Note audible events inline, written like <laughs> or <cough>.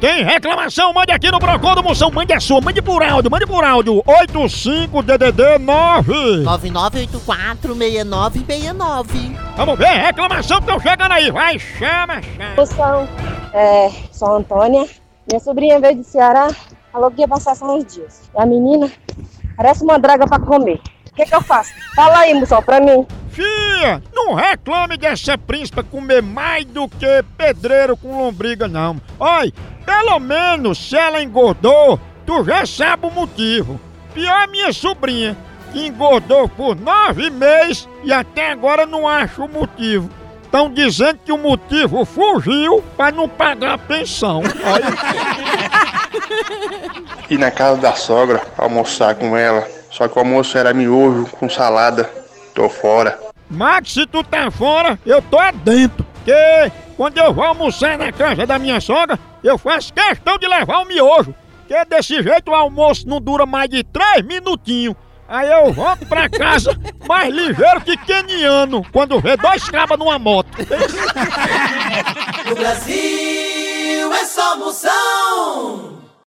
Tem reclamação? Mande aqui no Procon do Moção. Mande a sua, mande por áudio, mande por áudio. 85DDD 9. 99846969. Vamos ver, reclamação que estão chegando aí. Vai, chama, chama. Moção, é, sou a Antônia. Minha sobrinha veio de Ceará, falou que ia passar só uns dias. E a menina parece uma draga pra comer. O que, que eu faço? Fala aí, moção, pra mim. Fia, não reclame dessa príncipa comer mais do que pedreiro com lombriga, não. Olha, pelo menos se ela engordou, tu já sabe o motivo. Pior minha sobrinha, que engordou por nove meses e até agora não acha o motivo. Estão dizendo que o motivo fugiu para não pagar a pensão. <laughs> ir na casa da sogra almoçar com ela. Só que o almoço era miojo com salada. Tô fora. Max, se tu tá fora, eu tô dentro. Porque quando eu vou almoçar na casa da minha sogra, eu faço questão de levar o miojo. Porque desse jeito o almoço não dura mais de três minutinhos. Aí eu volto pra casa <laughs> mais ligeiro que keniano quando vê dois cabas numa moto. <laughs> No Brasil é só moção.